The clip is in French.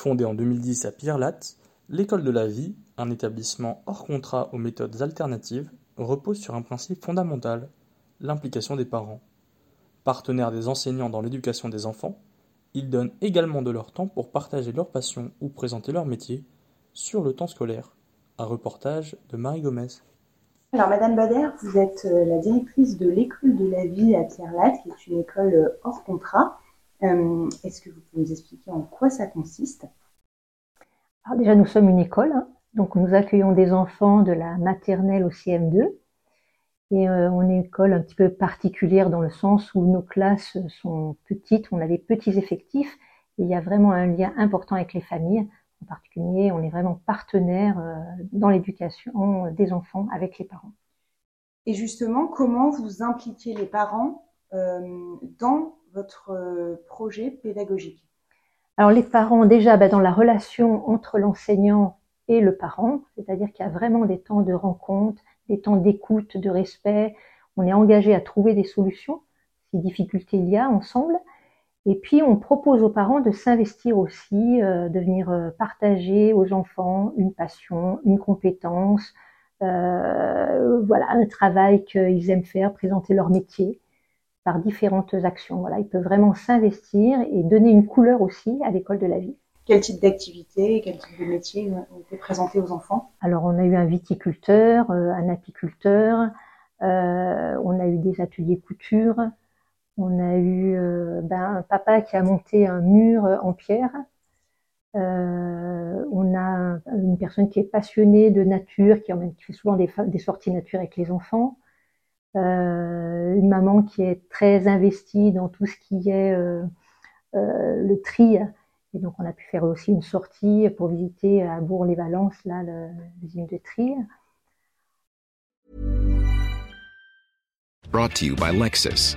Fondée en 2010 à Pierre-Latte, l'école de la vie, un établissement hors contrat aux méthodes alternatives, repose sur un principe fondamental, l'implication des parents. Partenaires des enseignants dans l'éducation des enfants, ils donnent également de leur temps pour partager leur passion ou présenter leur métier sur le temps scolaire. Un reportage de Marie Gomez. Alors, Madame Bader, vous êtes euh, la directrice de l'école de la vie à Pierre-Latte, qui est une école euh, hors contrat. Euh, Est-ce que vous pouvez nous expliquer en quoi ça consiste? Alors déjà, nous sommes une école, hein. donc nous accueillons des enfants de la maternelle au CM2. Et euh, on est une école un petit peu particulière dans le sens où nos classes sont petites, on a des petits effectifs, et il y a vraiment un lien important avec les familles. En particulier, on est vraiment partenaire euh, dans l'éducation des enfants avec les parents. Et justement, comment vous impliquez les parents euh, dans votre projet pédagogique? Alors les parents, déjà bah, dans la relation entre l'enseignant et le parent, c'est-à-dire qu'il y a vraiment des temps de rencontre, des temps d'écoute, de respect. On est engagé à trouver des solutions si difficultés il y a ensemble. Et puis on propose aux parents de s'investir aussi, euh, de venir euh, partager aux enfants une passion, une compétence, euh, voilà un travail qu'ils aiment faire, présenter leur métier par différentes actions. Voilà, ils peuvent vraiment s'investir et donner une couleur aussi à l'école de la vie. Quel type d'activité, quel type de métier ont été présentés aux enfants? Alors on a eu un viticulteur, euh, un apiculteur, euh, on a eu des ateliers couture, on a eu euh, ben, un papa qui a monté un mur en pierre. Euh, on a une personne qui est passionnée de nature, qui, emmène, qui fait souvent des, des, sorties nature avec les enfants. Euh, une maman qui est très investie dans tout ce qui est euh, le tri. Et donc on a pu faire aussi une sortie pour visiter à Bourg-les-Valences, là, l'usine de tri. Brought to you by Lexus.